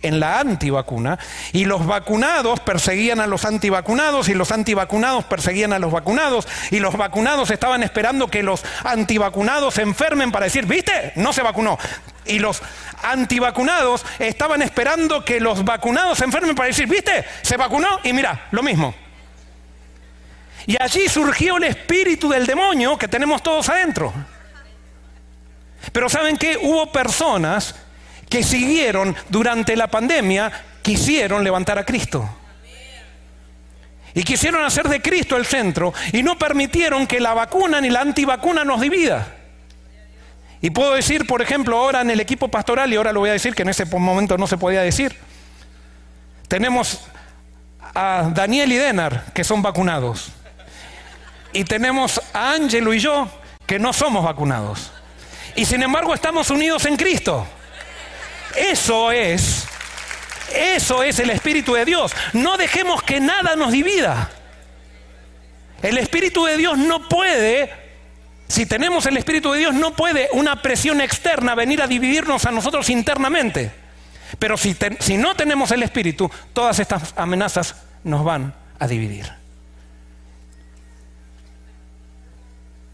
en la antivacuna y los vacunados perseguían a los antivacunados y los antivacunados perseguían a los vacunados y los vacunados estaban esperando que los antivacunados se enfermen para decir, ¿viste? No se vacunó. Y los antivacunados estaban esperando que los vacunados se enfermen para decir, ¿viste? Se vacunó y mira, lo mismo. Y allí surgió el espíritu del demonio que tenemos todos adentro. Pero ¿saben qué? Hubo personas que siguieron durante la pandemia, quisieron levantar a Cristo. Y quisieron hacer de Cristo el centro y no permitieron que la vacuna ni la antivacuna nos divida. Y puedo decir, por ejemplo, ahora en el equipo pastoral, y ahora lo voy a decir que en ese momento no se podía decir, tenemos a Daniel y Denar, que son vacunados. Y tenemos a Ángelo y yo, que no somos vacunados. Y sin embargo estamos unidos en Cristo. Eso es, eso es el Espíritu de Dios. No dejemos que nada nos divida. El Espíritu de Dios no puede, si tenemos el Espíritu de Dios, no puede una presión externa venir a dividirnos a nosotros internamente. Pero si, si no tenemos el Espíritu, todas estas amenazas nos van a dividir.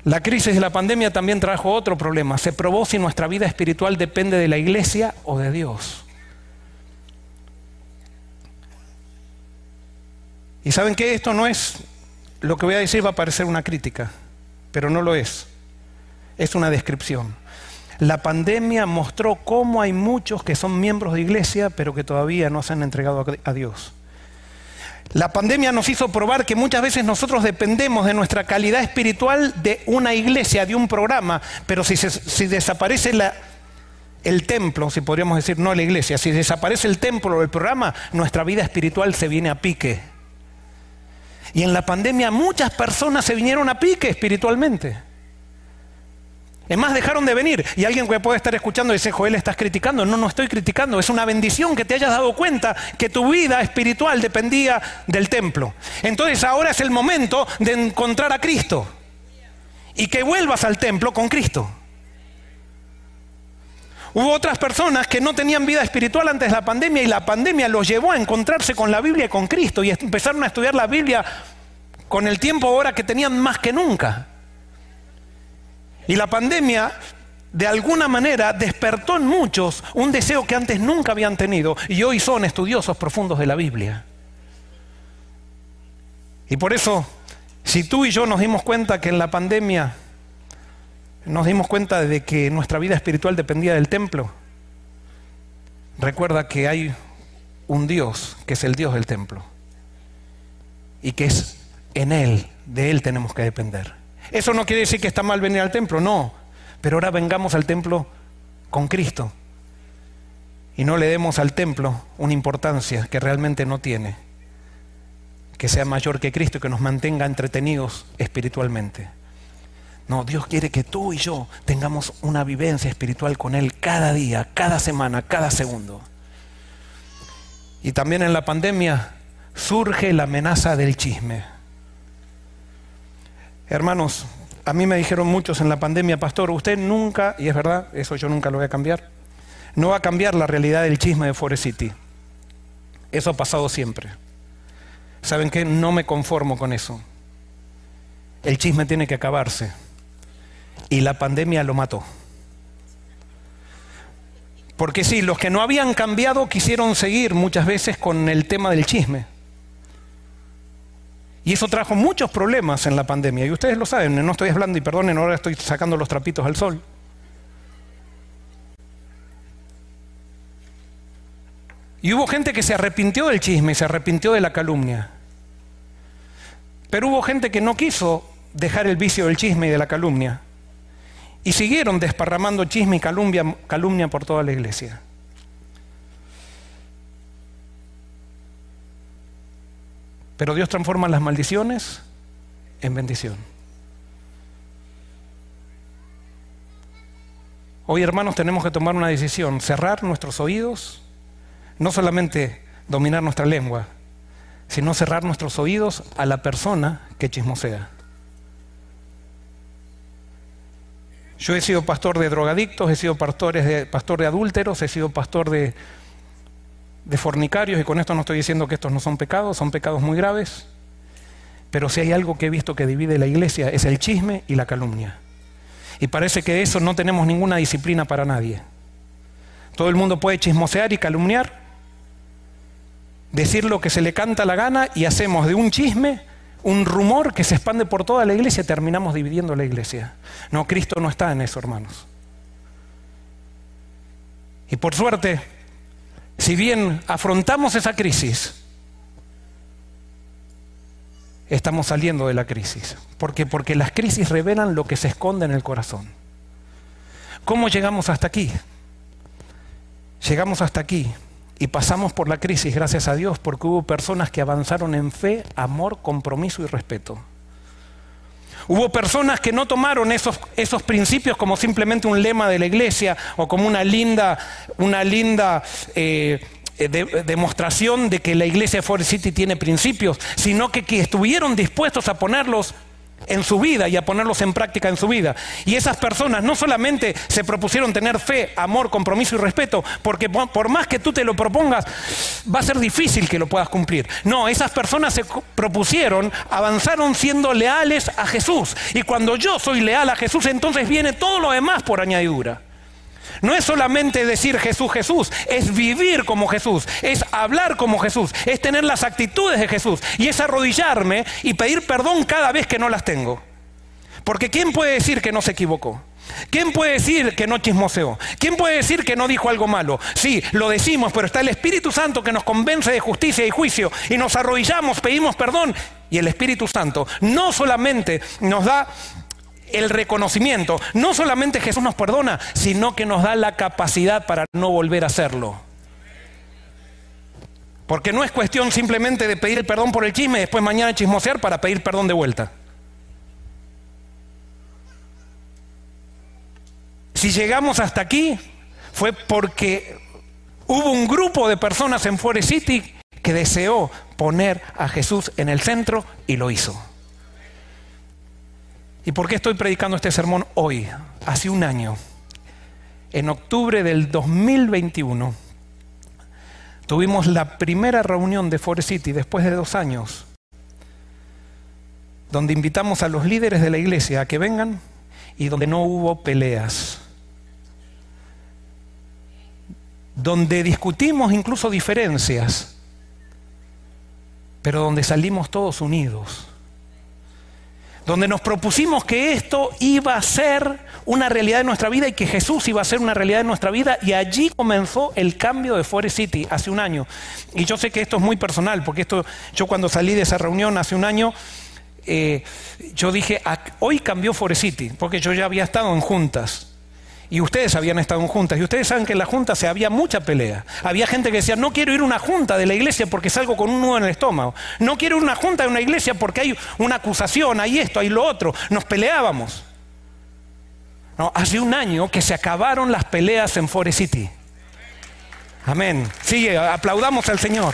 La crisis de la pandemia también trajo otro problema. Se probó si nuestra vida espiritual depende de la iglesia o de Dios. Y saben que esto no es, lo que voy a decir va a parecer una crítica, pero no lo es. Es una descripción. La pandemia mostró cómo hay muchos que son miembros de iglesia, pero que todavía no se han entregado a Dios. La pandemia nos hizo probar que muchas veces nosotros dependemos de nuestra calidad espiritual de una iglesia, de un programa, pero si, desaparece el templo, si podríamos decir no la iglesia, si desaparece el templo o el programa, nuestra vida espiritual se viene a pique. Y en la pandemia muchas personas se vinieron a pique espiritualmente. Es más, dejaron de venir. Y alguien que puede estar escuchando dice, Joel, estás criticando. No, no estoy criticando. Es una bendición que te hayas dado cuenta que tu vida espiritual dependía del templo. Entonces ahora es el momento de encontrar a Cristo. Y que vuelvas al templo con Cristo. Hubo otras personas que no tenían vida espiritual antes de la pandemia y la pandemia los llevó a encontrarse con la Biblia y con Cristo y empezaron a estudiar la Biblia con el tiempo ahora que tenían más que nunca. Y la pandemia de alguna manera despertó en muchos un deseo que antes nunca habían tenido y hoy son estudiosos profundos de la Biblia. Y por eso, si tú y yo nos dimos cuenta que en la pandemia nos dimos cuenta de que nuestra vida espiritual dependía del templo, recuerda que hay un Dios que es el Dios del templo y que es en Él, de Él tenemos que depender. Eso no quiere decir que está mal venir al templo, no. Pero ahora vengamos al templo con Cristo y no le demos al templo una importancia que realmente no tiene, que sea mayor que Cristo y que nos mantenga entretenidos espiritualmente. No, Dios quiere que tú y yo tengamos una vivencia espiritual con Él cada día, cada semana, cada segundo. Y también en la pandemia surge la amenaza del chisme. Hermanos, a mí me dijeron muchos en la pandemia, pastor, usted nunca, y es verdad, eso yo nunca lo voy a cambiar, no va a cambiar la realidad del chisme de Forest City. Eso ha pasado siempre. ¿Saben qué? No me conformo con eso. El chisme tiene que acabarse. Y la pandemia lo mató. Porque sí, los que no habían cambiado quisieron seguir muchas veces con el tema del chisme. Y eso trajo muchos problemas en la pandemia. Y ustedes lo saben, no estoy hablando y perdonen, ahora estoy sacando los trapitos al sol. Y hubo gente que se arrepintió del chisme, se arrepintió de la calumnia. Pero hubo gente que no quiso dejar el vicio del chisme y de la calumnia. Y siguieron desparramando chisme y calumnia, calumnia por toda la iglesia. Pero Dios transforma las maldiciones en bendición. Hoy, hermanos, tenemos que tomar una decisión, cerrar nuestros oídos, no solamente dominar nuestra lengua, sino cerrar nuestros oídos a la persona que chismosea. Yo he sido pastor de drogadictos, he sido pastor de, pastor de adúlteros, he sido pastor de de fornicarios, y con esto no estoy diciendo que estos no son pecados, son pecados muy graves, pero si hay algo que he visto que divide la iglesia es el chisme y la calumnia. Y parece que de eso no tenemos ninguna disciplina para nadie. Todo el mundo puede chismosear y calumniar, decir lo que se le canta la gana y hacemos de un chisme un rumor que se expande por toda la iglesia y terminamos dividiendo la iglesia. No, Cristo no está en eso, hermanos. Y por suerte, si bien afrontamos esa crisis, estamos saliendo de la crisis. ¿Por qué? Porque las crisis revelan lo que se esconde en el corazón. ¿Cómo llegamos hasta aquí? Llegamos hasta aquí y pasamos por la crisis, gracias a Dios, porque hubo personas que avanzaron en fe, amor, compromiso y respeto. Hubo personas que no tomaron esos, esos principios como simplemente un lema de la iglesia o como una linda, una linda eh, demostración de que la iglesia de Forest City tiene principios, sino que, que estuvieron dispuestos a ponerlos en su vida y a ponerlos en práctica en su vida. Y esas personas no solamente se propusieron tener fe, amor, compromiso y respeto, porque por más que tú te lo propongas, va a ser difícil que lo puedas cumplir. No, esas personas se propusieron, avanzaron siendo leales a Jesús. Y cuando yo soy leal a Jesús, entonces viene todo lo demás por añadidura. No es solamente decir Jesús, Jesús, es vivir como Jesús, es hablar como Jesús, es tener las actitudes de Jesús y es arrodillarme y pedir perdón cada vez que no las tengo. Porque ¿quién puede decir que no se equivocó? ¿Quién puede decir que no chismoseó? ¿Quién puede decir que no dijo algo malo? Sí, lo decimos, pero está el Espíritu Santo que nos convence de justicia y juicio y nos arrodillamos, pedimos perdón y el Espíritu Santo no solamente nos da el reconocimiento. No solamente Jesús nos perdona, sino que nos da la capacidad para no volver a hacerlo. Porque no es cuestión simplemente de pedir perdón por el chisme y después mañana chismosear para pedir perdón de vuelta. Si llegamos hasta aquí fue porque hubo un grupo de personas en Forest City que deseó poner a Jesús en el centro y lo hizo. ¿Y por qué estoy predicando este sermón hoy? Hace un año, en octubre del 2021, tuvimos la primera reunión de Forest City después de dos años, donde invitamos a los líderes de la iglesia a que vengan y donde no hubo peleas, donde discutimos incluso diferencias, pero donde salimos todos unidos donde nos propusimos que esto iba a ser una realidad de nuestra vida y que Jesús iba a ser una realidad de nuestra vida y allí comenzó el cambio de Forest City hace un año. Y yo sé que esto es muy personal, porque esto, yo cuando salí de esa reunión hace un año, eh, yo dije, hoy cambió Forest City, porque yo ya había estado en juntas y ustedes habían estado en juntas, y ustedes saben que en la junta se había mucha pelea. Había gente que decía, no quiero ir a una junta de la iglesia porque salgo con un nudo en el estómago. No quiero ir a una junta de una iglesia porque hay una acusación, hay esto, hay lo otro. Nos peleábamos. No, hace un año que se acabaron las peleas en Forest City. Amén. Sigue, aplaudamos al Señor.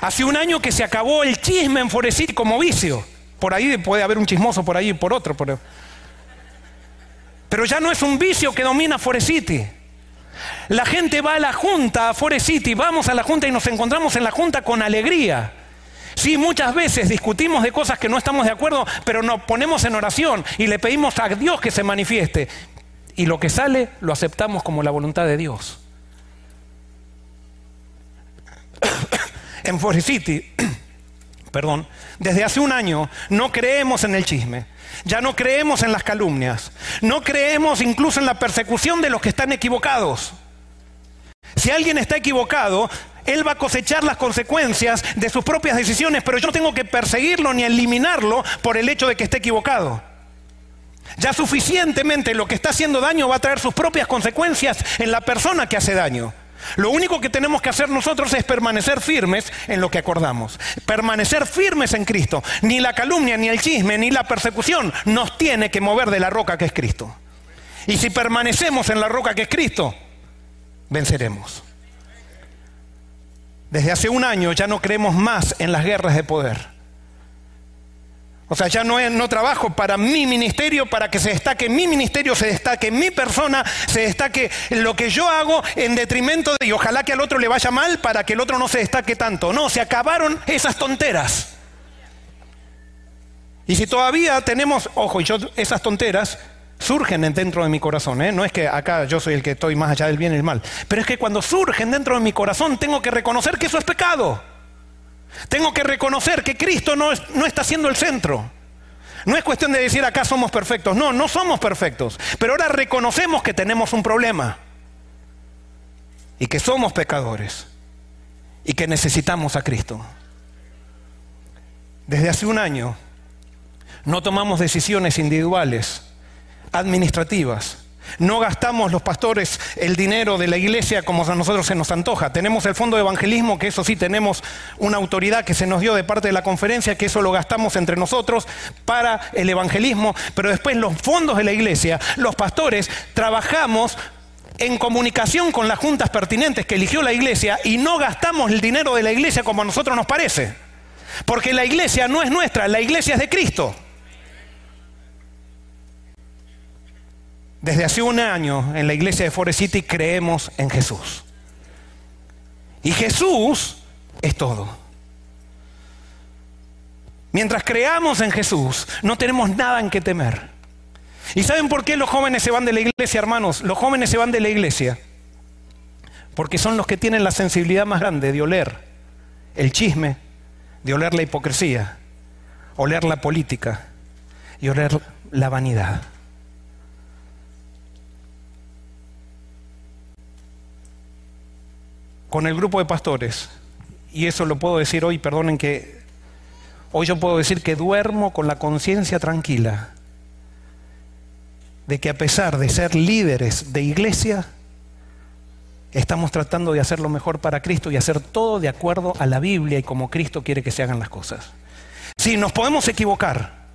Hace un año que se acabó el chisme en Forest City como vicio. Por ahí puede haber un chismoso por ahí y por otro. Pero ya no es un vicio que domina Forest City. La gente va a la junta, a Forest City, vamos a la junta y nos encontramos en la junta con alegría. Sí, muchas veces discutimos de cosas que no estamos de acuerdo, pero nos ponemos en oración y le pedimos a Dios que se manifieste. Y lo que sale lo aceptamos como la voluntad de Dios. en Forest City, perdón, desde hace un año no creemos en el chisme. Ya no creemos en las calumnias. No creemos incluso en la persecución de los que están equivocados. Si alguien está equivocado, él va a cosechar las consecuencias de sus propias decisiones, pero yo no tengo que perseguirlo ni eliminarlo por el hecho de que esté equivocado. Ya suficientemente lo que está haciendo daño va a traer sus propias consecuencias en la persona que hace daño. Lo único que tenemos que hacer nosotros es permanecer firmes en lo que acordamos. Permanecer firmes en Cristo. Ni la calumnia, ni el chisme, ni la persecución nos tiene que mover de la roca que es Cristo. Y si permanecemos en la roca que es Cristo, venceremos. Desde hace un año ya no creemos más en las guerras de poder. O sea, ya no, no trabajo para mi ministerio, para que se destaque mi ministerio, se destaque mi persona, se destaque lo que yo hago en detrimento de, y ojalá que al otro le vaya mal para que el otro no se destaque tanto. No, se acabaron esas tonteras. Y si todavía tenemos, ojo, y yo esas tonteras surgen dentro de mi corazón, ¿eh? no es que acá yo soy el que estoy más allá del bien y el mal, pero es que cuando surgen dentro de mi corazón tengo que reconocer que eso es pecado. Tengo que reconocer que Cristo no, no está siendo el centro. No es cuestión de decir acá somos perfectos. No, no somos perfectos. Pero ahora reconocemos que tenemos un problema. Y que somos pecadores. Y que necesitamos a Cristo. Desde hace un año no tomamos decisiones individuales, administrativas, no gastamos los pastores el dinero de la iglesia como a nosotros se nos antoja. Tenemos el fondo de evangelismo, que eso sí tenemos una autoridad que se nos dio de parte de la conferencia, que eso lo gastamos entre nosotros para el evangelismo. Pero después los fondos de la iglesia, los pastores, trabajamos en comunicación con las juntas pertinentes que eligió la iglesia y no gastamos el dinero de la iglesia como a nosotros nos parece. Porque la iglesia no es nuestra, la iglesia es de Cristo. Desde hace un año en la iglesia de Forest City creemos en Jesús. Y Jesús es todo. Mientras creamos en Jesús, no tenemos nada en que temer. ¿Y saben por qué los jóvenes se van de la iglesia, hermanos? Los jóvenes se van de la iglesia porque son los que tienen la sensibilidad más grande de oler el chisme, de oler la hipocresía, oler la política y oler la vanidad. Con el grupo de pastores, y eso lo puedo decir hoy, perdonen que hoy yo puedo decir que duermo con la conciencia tranquila de que a pesar de ser líderes de iglesia, estamos tratando de hacer lo mejor para Cristo y hacer todo de acuerdo a la Biblia y como Cristo quiere que se hagan las cosas. Sí, nos podemos equivocar,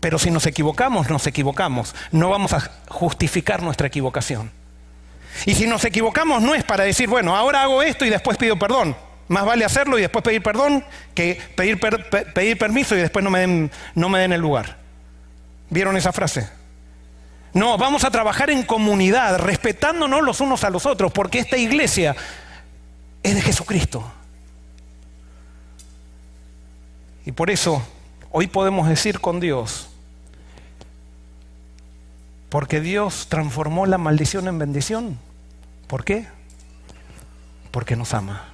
pero si nos equivocamos, nos equivocamos. No vamos a justificar nuestra equivocación. Y si nos equivocamos no es para decir, bueno, ahora hago esto y después pido perdón. Más vale hacerlo y después pedir perdón que pedir, pedir permiso y después no me, den, no me den el lugar. ¿Vieron esa frase? No, vamos a trabajar en comunidad, respetándonos los unos a los otros, porque esta iglesia es de Jesucristo. Y por eso hoy podemos decir con Dios, porque Dios transformó la maldición en bendición. ¿Por qué? Porque nos ama.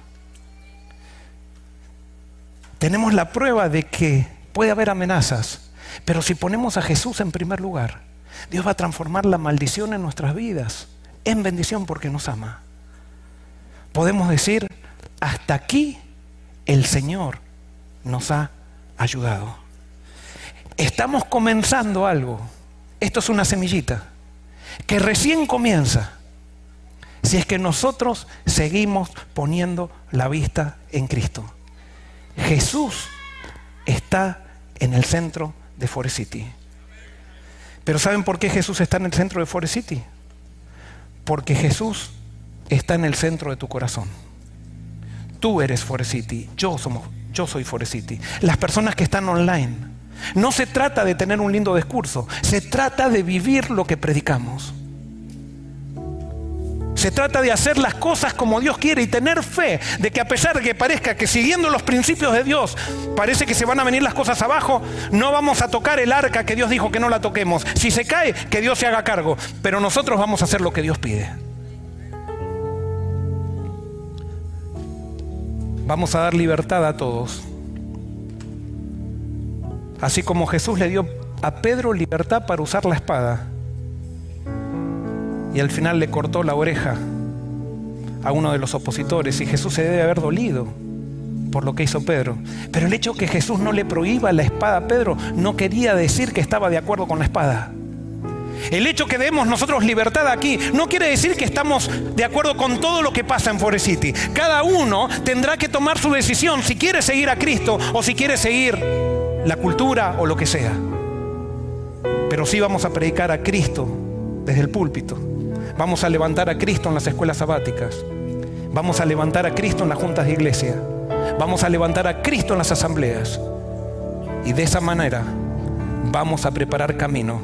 Tenemos la prueba de que puede haber amenazas, pero si ponemos a Jesús en primer lugar, Dios va a transformar la maldición en nuestras vidas en bendición porque nos ama. Podemos decir, hasta aquí el Señor nos ha ayudado. Estamos comenzando algo esto es una semillita que recién comienza si es que nosotros seguimos poniendo la vista en Cristo. Jesús está en el centro de Forest City. Pero ¿saben por qué Jesús está en el centro de Forest City? Porque Jesús está en el centro de tu corazón. Tú eres Forest City, yo, somos, yo soy Forest City. Las personas que están online, no se trata de tener un lindo discurso, se trata de vivir lo que predicamos. Se trata de hacer las cosas como Dios quiere y tener fe de que a pesar de que parezca que siguiendo los principios de Dios parece que se van a venir las cosas abajo, no vamos a tocar el arca que Dios dijo que no la toquemos. Si se cae, que Dios se haga cargo, pero nosotros vamos a hacer lo que Dios pide. Vamos a dar libertad a todos Así como Jesús le dio a Pedro libertad para usar la espada y al final le cortó la oreja a uno de los opositores y Jesús se debe haber dolido por lo que hizo Pedro. Pero el hecho que Jesús no le prohíba la espada a Pedro no quería decir que estaba de acuerdo con la espada. El hecho que demos nosotros libertad aquí no quiere decir que estamos de acuerdo con todo lo que pasa en Forest City. Cada uno tendrá que tomar su decisión si quiere seguir a Cristo o si quiere seguir la cultura o lo que sea. Pero sí vamos a predicar a Cristo desde el púlpito. Vamos a levantar a Cristo en las escuelas sabáticas. Vamos a levantar a Cristo en las juntas de iglesia. Vamos a levantar a Cristo en las asambleas. Y de esa manera vamos a preparar camino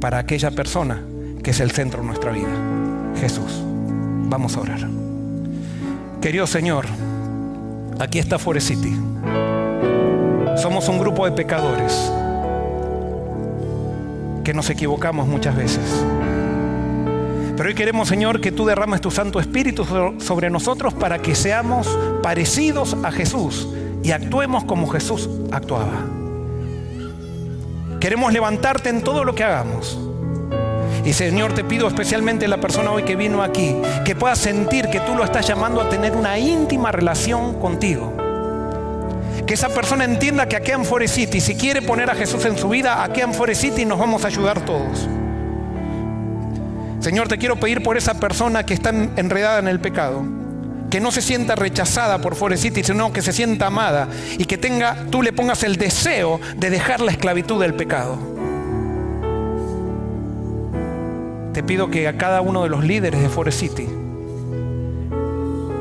para aquella persona que es el centro de nuestra vida, Jesús. Vamos a orar. Querido Señor, aquí está Forest City. Somos un grupo de pecadores que nos equivocamos muchas veces. Pero hoy queremos, Señor, que tú derrames tu Santo Espíritu sobre nosotros para que seamos parecidos a Jesús y actuemos como Jesús actuaba. Queremos levantarte en todo lo que hagamos. Y Señor, te pido especialmente la persona hoy que vino aquí, que pueda sentir que tú lo estás llamando a tener una íntima relación contigo. Que esa persona entienda que aquí en Forest City, si quiere poner a Jesús en su vida, aquí en Forest City nos vamos a ayudar todos. Señor, te quiero pedir por esa persona que está enredada en el pecado, que no se sienta rechazada por Forest City, sino que se sienta amada y que tenga, tú le pongas el deseo de dejar la esclavitud del pecado. Te pido que a cada uno de los líderes de Forest City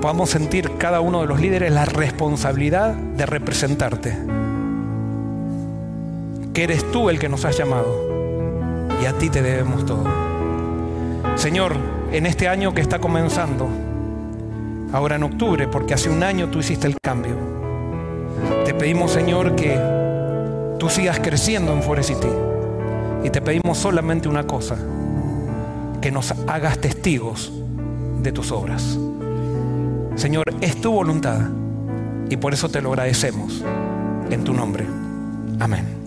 podamos sentir cada uno de los líderes la responsabilidad de representarte. Que eres tú el que nos has llamado y a ti te debemos todo. Señor, en este año que está comenzando, ahora en octubre, porque hace un año tú hiciste el cambio, te pedimos, Señor, que tú sigas creciendo en Forest City. Y te pedimos solamente una cosa, que nos hagas testigos de tus obras. Señor, es tu voluntad y por eso te lo agradecemos. En tu nombre. Amén.